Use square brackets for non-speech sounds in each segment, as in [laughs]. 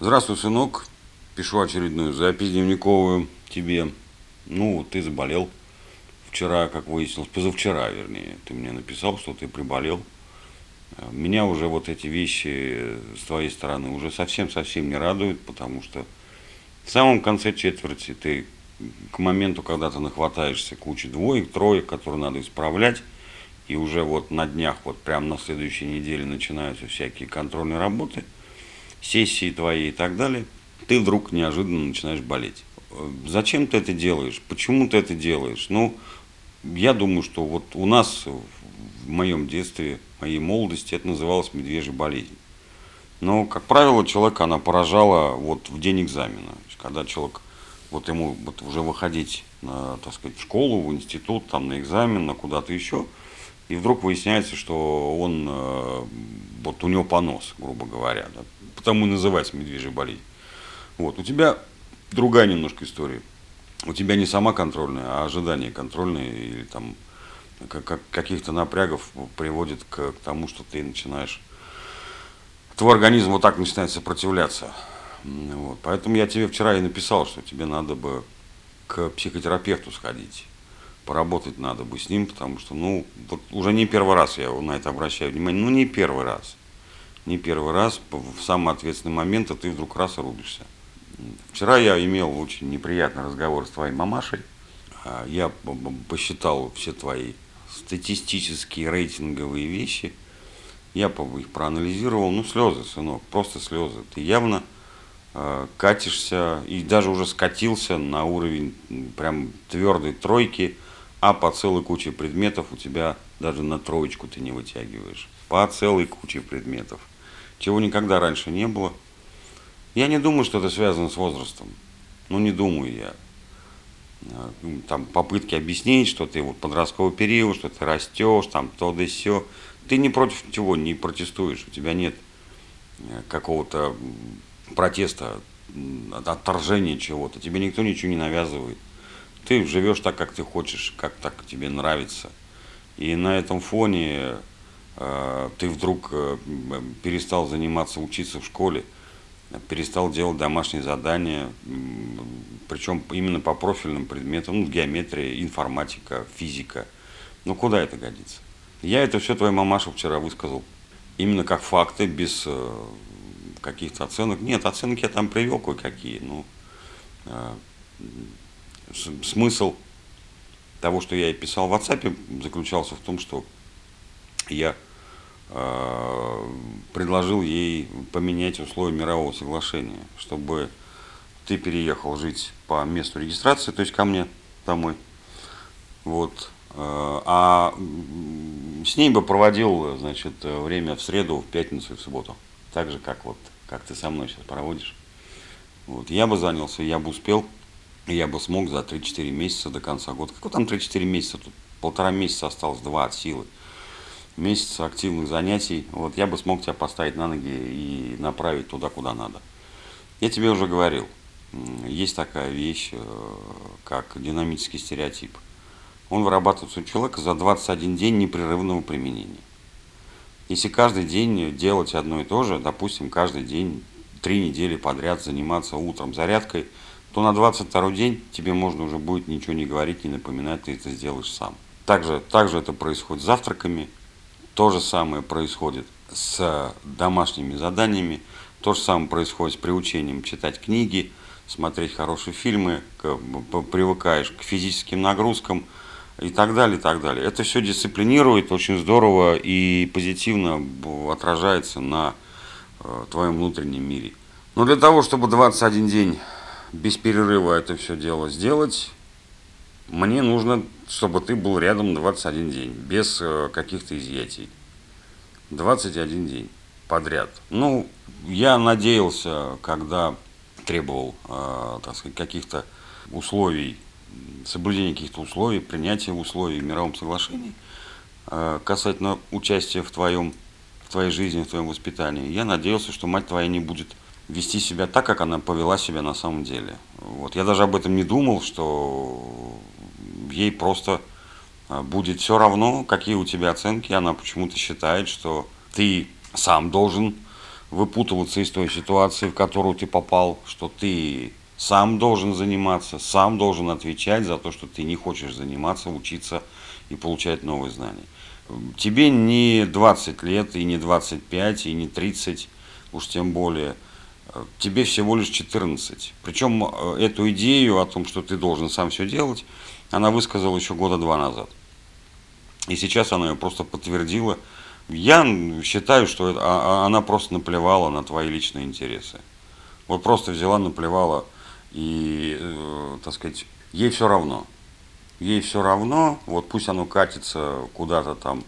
Здравствуй, сынок. Пишу очередную запись дневниковую тебе. Ну, ты заболел вчера, как выяснилось, позавчера, вернее. Ты мне написал, что ты приболел. Меня уже вот эти вещи с твоей стороны уже совсем-совсем не радуют, потому что в самом конце четверти ты к моменту, когда ты нахватаешься кучи двоек, троек, которые надо исправлять, и уже вот на днях, вот прямо на следующей неделе начинаются всякие контрольные работы, сессии твои и так далее, ты вдруг неожиданно начинаешь болеть. Зачем ты это делаешь? Почему ты это делаешь? Ну, я думаю, что вот у нас в моем детстве, в моей молодости это называлось медвежья болезнь. Но, как правило, человека она поражала вот в день экзамена. Когда человек, вот ему вот уже выходить, на, так сказать, в школу, в институт, там, на экзамен, на куда-то еще – и вдруг выясняется, что он, э, вот у него понос, грубо говоря, да, потому и называется медвежья болезнь. Вот, у тебя другая немножко история. У тебя не сама контрольная, а ожидание контрольное или там каких-то напрягов приводит к, к тому, что ты начинаешь, твой организм вот так начинает сопротивляться. Вот. Поэтому я тебе вчера и написал, что тебе надо бы к психотерапевту сходить поработать надо бы с ним, потому что, ну, вот уже не первый раз я на это обращаю внимание, ну, не первый раз. Не первый раз, в самый ответственный момент, а ты вдруг раз и рубишься. Вчера я имел очень неприятный разговор с твоей мамашей. А, я посчитал все твои статистические рейтинговые вещи. Я их проанализировал. Ну, слезы, сынок, просто слезы. Ты явно э, катишься и даже уже скатился на уровень прям твердой тройки – а по целой куче предметов у тебя даже на троечку ты не вытягиваешь. По целой куче предметов. Чего никогда раньше не было. Я не думаю, что это связано с возрастом. Ну, не думаю я. Ну, там попытки объяснить, что ты вот подростковый период, что ты растешь, там то да сё. Ты не против чего не протестуешь. У тебя нет э, какого-то протеста, отторжения чего-то. Тебе никто ничего не навязывает ты живешь так, как ты хочешь, как так тебе нравится. И на этом фоне э, ты вдруг э, перестал заниматься, учиться в школе, перестал делать домашние задания, причем именно по профильным предметам, ну, геометрия, информатика, физика. Ну, куда это годится? Я это все твоей мамаша вчера высказал. Именно как факты, без э, каких-то оценок. Нет, оценки я там привел кое-какие, ну, э, смысл того, что я и писал в WhatsApp, заключался в том, что я э, предложил ей поменять условия мирового соглашения, чтобы ты переехал жить по месту регистрации, то есть ко мне домой. Вот. Э, а с ней бы проводил, значит, время в среду, в пятницу и в субботу. Так же, как вот, как ты со мной сейчас проводишь. Вот. Я бы занялся, я бы успел я бы смог за 3-4 месяца до конца года. Какой там 3-4 месяца? Тут полтора месяца осталось, два от силы. Месяц активных занятий. Вот я бы смог тебя поставить на ноги и направить туда, куда надо. Я тебе уже говорил, есть такая вещь, э, как динамический стереотип. Он вырабатывается у человека за 21 день непрерывного применения. Если каждый день делать одно и то же, допустим, каждый день три недели подряд заниматься утром зарядкой – то на 22 день тебе можно уже будет ничего не говорить, не напоминать, ты это сделаешь сам. Также, также это происходит с завтраками, то же самое происходит с домашними заданиями, то же самое происходит с приучением читать книги, смотреть хорошие фильмы, привыкаешь к физическим нагрузкам и так далее, и так далее. Это все дисциплинирует очень здорово и позитивно отражается на э, твоем внутреннем мире. Но для того, чтобы 21 день без перерыва это все дело сделать, мне нужно, чтобы ты был рядом 21 день, без э, каких-то изъятий. 21 день подряд. Ну, я надеялся, когда требовал, э, так сказать, каких-то условий, соблюдения каких-то условий, принятия условий в мировом соглашении э, касательно участия в твоем, в твоей жизни, в твоем воспитании, я надеялся, что мать твоя не будет вести себя так, как она повела себя на самом деле. Вот. Я даже об этом не думал, что ей просто а, будет все равно, какие у тебя оценки. Она почему-то считает, что ты сам должен выпутываться из той ситуации, в которую ты попал, что ты сам должен заниматься, сам должен отвечать за то, что ты не хочешь заниматься, учиться и получать новые знания. Тебе не 20 лет, и не 25, и не 30, уж тем более. Тебе всего лишь 14. Причем э, эту идею о том, что ты должен сам все делать, она высказала еще года два назад. И сейчас она ее просто подтвердила. Я считаю, что это, а, а, она просто наплевала на твои личные интересы. Вот просто взяла, наплевала и, э, так сказать, ей все равно. Ей все равно, вот пусть оно катится куда-то там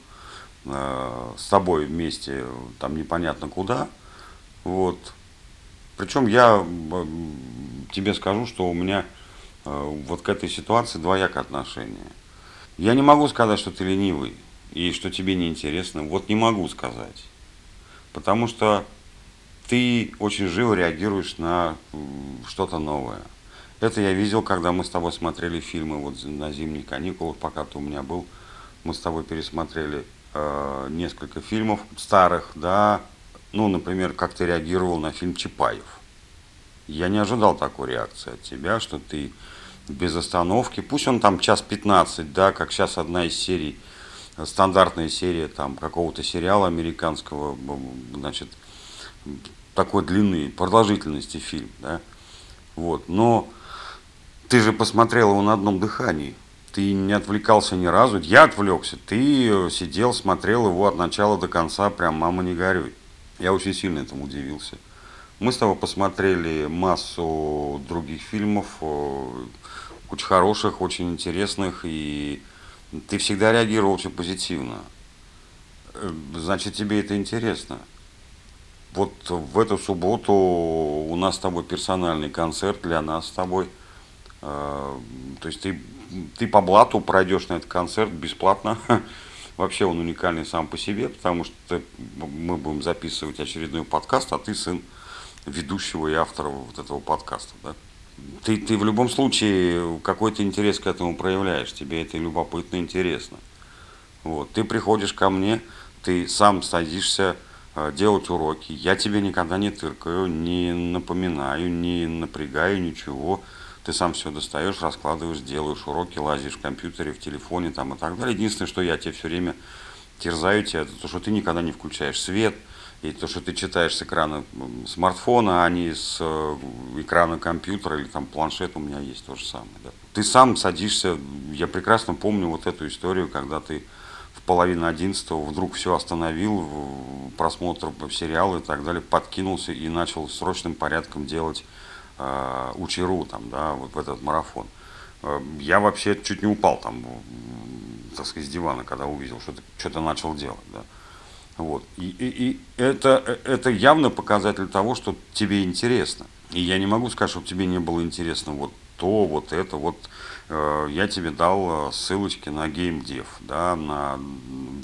э, с тобой вместе, там непонятно куда. Вот. Причем я тебе скажу, что у меня вот к этой ситуации двоякое отношение. Я не могу сказать, что ты ленивый и что тебе неинтересно. Вот не могу сказать. Потому что ты очень живо реагируешь на что-то новое. Это я видел, когда мы с тобой смотрели фильмы вот на зимних каникулах, пока ты у меня был. Мы с тобой пересмотрели э, несколько фильмов старых, да. Ну, например, как ты реагировал на фильм Чапаев. Я не ожидал такой реакции от тебя, что ты без остановки, пусть он там час 15, да, как сейчас одна из серий, стандартная серия там какого-то сериала американского, значит, такой длины, продолжительности фильм, да, вот, но ты же посмотрел его на одном дыхании, ты не отвлекался ни разу, я отвлекся, ты сидел, смотрел его от начала до конца, прям мама не горюй. Я очень сильно этому удивился. Мы с тобой посмотрели массу других фильмов, куча хороших, очень интересных, и ты всегда реагировал очень позитивно. Э, значит, тебе это интересно вот в эту субботу у нас с тобой персональный концерт для нас с тобой. Э, то есть ты, ты по блату пройдешь на этот концерт бесплатно. [laughs] Вообще он уникальный сам по себе, потому что мы будем записывать очередной подкаст, а ты сын ведущего и автора вот этого подкаста. Да? Ты, ты в любом случае какой-то интерес к этому проявляешь, тебе это любопытно, интересно. Вот. Ты приходишь ко мне, ты сам садишься, Э, делать уроки. Я тебе никогда не тыркаю, не напоминаю, не напрягаю ничего. Ты сам все достаешь, раскладываешь, делаешь уроки, лазишь в компьютере, в телефоне там и так далее. Единственное, что я тебе все время терзаю тебя, это то, что ты никогда не включаешь свет, и то, что ты читаешь с экрана смартфона, а не с э, экрана компьютера или там планшет у меня есть то же самое. Да. Ты сам садишься, я прекрасно помню вот эту историю, когда ты в половину одиннадцатого вдруг все остановил, просмотр сериала и так далее, подкинулся и начал срочным порядком делать э, Учеру там, да, вот в этот марафон. Э, я вообще чуть не упал там, так сказать, с дивана, когда увидел, что ты что-то начал делать, да. Вот. И, и, и это, это явно показатель того, что тебе интересно. И я не могу сказать, чтобы тебе не было интересно вот то, вот это, вот Э, я тебе дал э, ссылочки на GameDev, да, на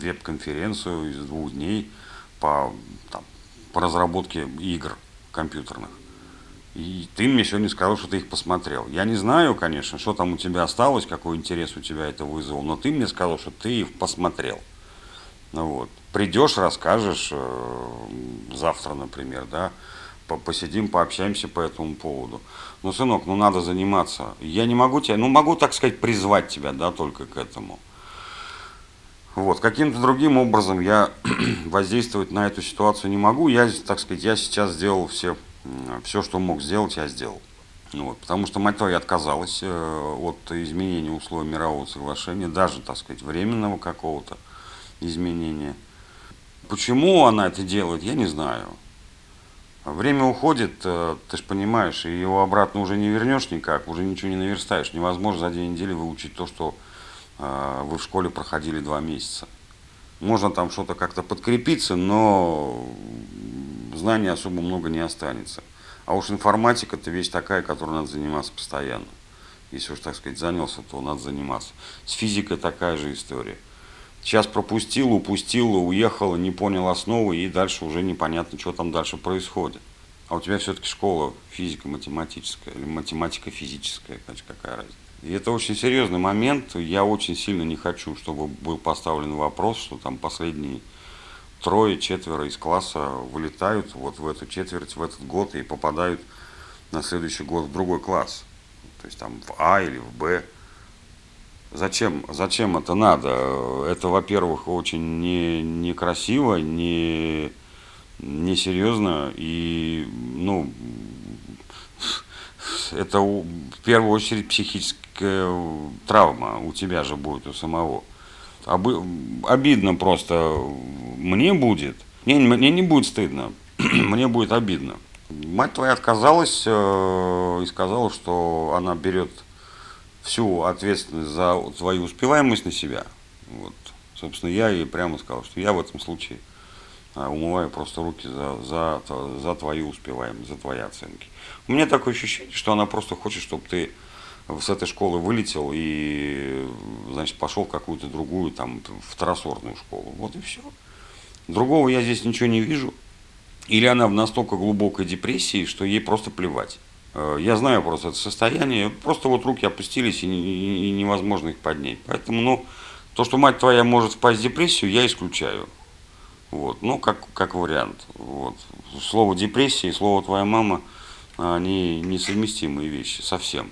веб-конференцию из двух дней по, там, по разработке игр компьютерных. И ты мне сегодня сказал, что ты их посмотрел. Я не знаю, конечно, что там у тебя осталось, какой интерес у тебя это вызвал, но ты мне сказал, что ты их посмотрел. Ну вот. Придешь, расскажешь э, завтра, например, да, посидим, пообщаемся по этому поводу. Ну, сынок, ну надо заниматься. Я не могу тебя, ну могу, так сказать, призвать тебя, да, только к этому. Вот, каким-то другим образом я [clears throat] воздействовать на эту ситуацию не могу. Я, так сказать, я сейчас сделал все, все, что мог сделать, я сделал. Вот, потому что мать твоя отказалась э, от изменения условий мирового соглашения, даже, так сказать, временного какого-то изменения. Почему она это делает, я не знаю. Время уходит, э, ты же понимаешь, и его обратно уже не вернешь никак, уже ничего не наверстаешь. Невозможно за две недели выучить то, что э, вы в школе проходили два месяца. Можно там что-то как-то подкрепиться, но знаний особо много не останется. А уж информатика это вещь такая, которой надо заниматься постоянно. Если уж, так сказать, занялся, то надо заниматься. С физикой такая же история. Сейчас пропустил, упустил, уехал, не понял основы, и дальше уже непонятно, что там дальше происходит. А у тебя все-таки школа физико-математическая или математико-физическая, какая разница. И это очень серьезный момент. Я очень сильно не хочу, чтобы был поставлен вопрос, что там последние трое, четверо из класса вылетают вот в эту четверть, в этот год и попадают на следующий год в другой класс. То есть там в А или в Б. Зачем, зачем это надо? Это, во-первых, очень не, некрасиво, не, не серьезно и, ну, это в первую очередь психическая травма у тебя же будет, у самого. Обидно просто мне будет. Мне, мне не будет стыдно, [clears throat] мне будет обидно. Мать твоя отказалась э, и сказала, что она берет всю ответственность за твою успеваемость на себя. Вот. Собственно, я ей прямо сказал, что я в этом случае а, умываю просто руки за, за, за твою успеваемость, за твои оценки. У меня такое ощущение, что она просто хочет, чтобы ты с этой школы вылетел и, значит, пошел в какую-то другую, там, второсортную школу. Вот и все. Другого я здесь ничего не вижу. Или она в настолько глубокой депрессии, что ей просто плевать. Э, я знаю просто это состояние, просто вот руки опустились и, и, и невозможно их поднять. Поэтому, ну, то, что мать твоя может впасть в депрессию, я исключаю. Вот, ну, как, как вариант. Вот. Слово депрессия и слово твоя мама, они несовместимые вещи совсем.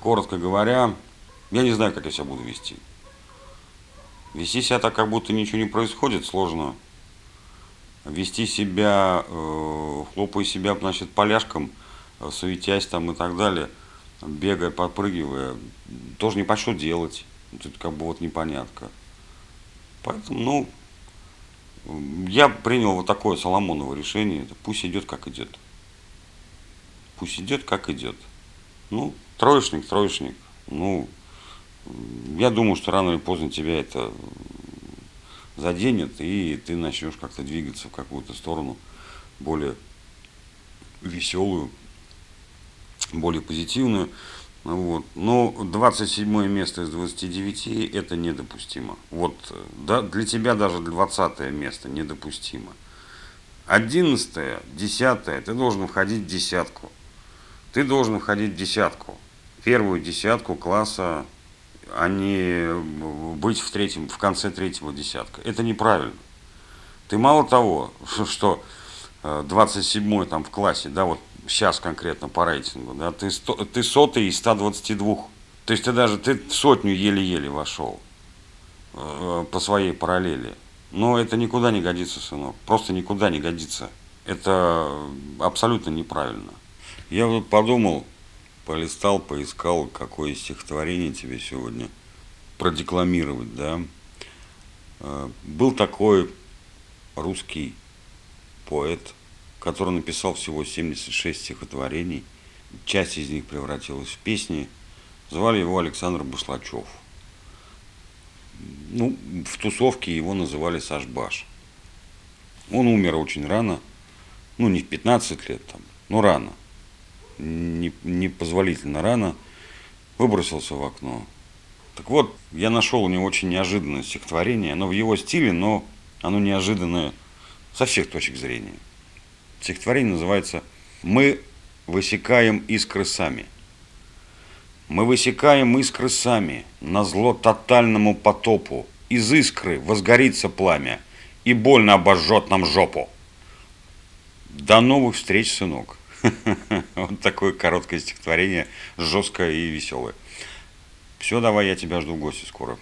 Коротко говоря, я не знаю, как я себя буду вести. Вести себя так, как будто ничего не происходит, сложно. Вести себя, э, хлопая себя, значит, поляшком, э, суетясь там и так далее, бегая, подпрыгивая, тоже не по что делать. Тут как бы вот непонятка. Поэтому, ну, я принял вот такое Соломоново решение. Пусть идет, как идет. Пусть идет, как идет. Ну, троечник, троечник. Ну, я думаю, что рано или поздно тебя это заденет, и ты начнешь как-то двигаться в какую-то сторону более веселую, более позитивную. Вот. Но 27 место из 29 это недопустимо. Вот да, для тебя даже 20 место недопустимо. 11, 10, ты должен входить в десятку. Ты должен входить в десятку. Первую десятку класса, а не быть в, третьем, в конце третьего десятка. Это неправильно. Ты мало того, [laughs] что 27 э, там в классе, да, вот сейчас конкретно по рейтингу, да, ты, сто, ты сотый из 122. То есть ты даже ты сотню еле-еле вошел э, по своей параллели. Но это никуда не годится, сынок. Просто никуда не годится. Это абсолютно неправильно. Я вот подумал, полистал, поискал, какое стихотворение тебе сегодня продекламировать, да. Э, был такой русский поэт который написал всего 76 стихотворений. Часть из них превратилась в песни. Звали его Александр Бушлачев. Ну, в тусовке его называли Сашбаш. Он умер очень рано, ну, не в 15 лет там, но рано. Не, непозволительно рано. Выбросился в окно. Так вот, я нашел у него очень неожиданное стихотворение. Оно в его стиле, но оно неожиданное со всех точек зрения. Стихотворение называется «Мы высекаем искры сами». Мы высекаем искры сами, на зло тотальному потопу. Из искры возгорится пламя и больно обожжет нам жопу. До новых встреч, сынок. [laughs] Вот такое короткое стихотворение, жесткое и веселое. Все, давай, я тебя жду в гости скоро.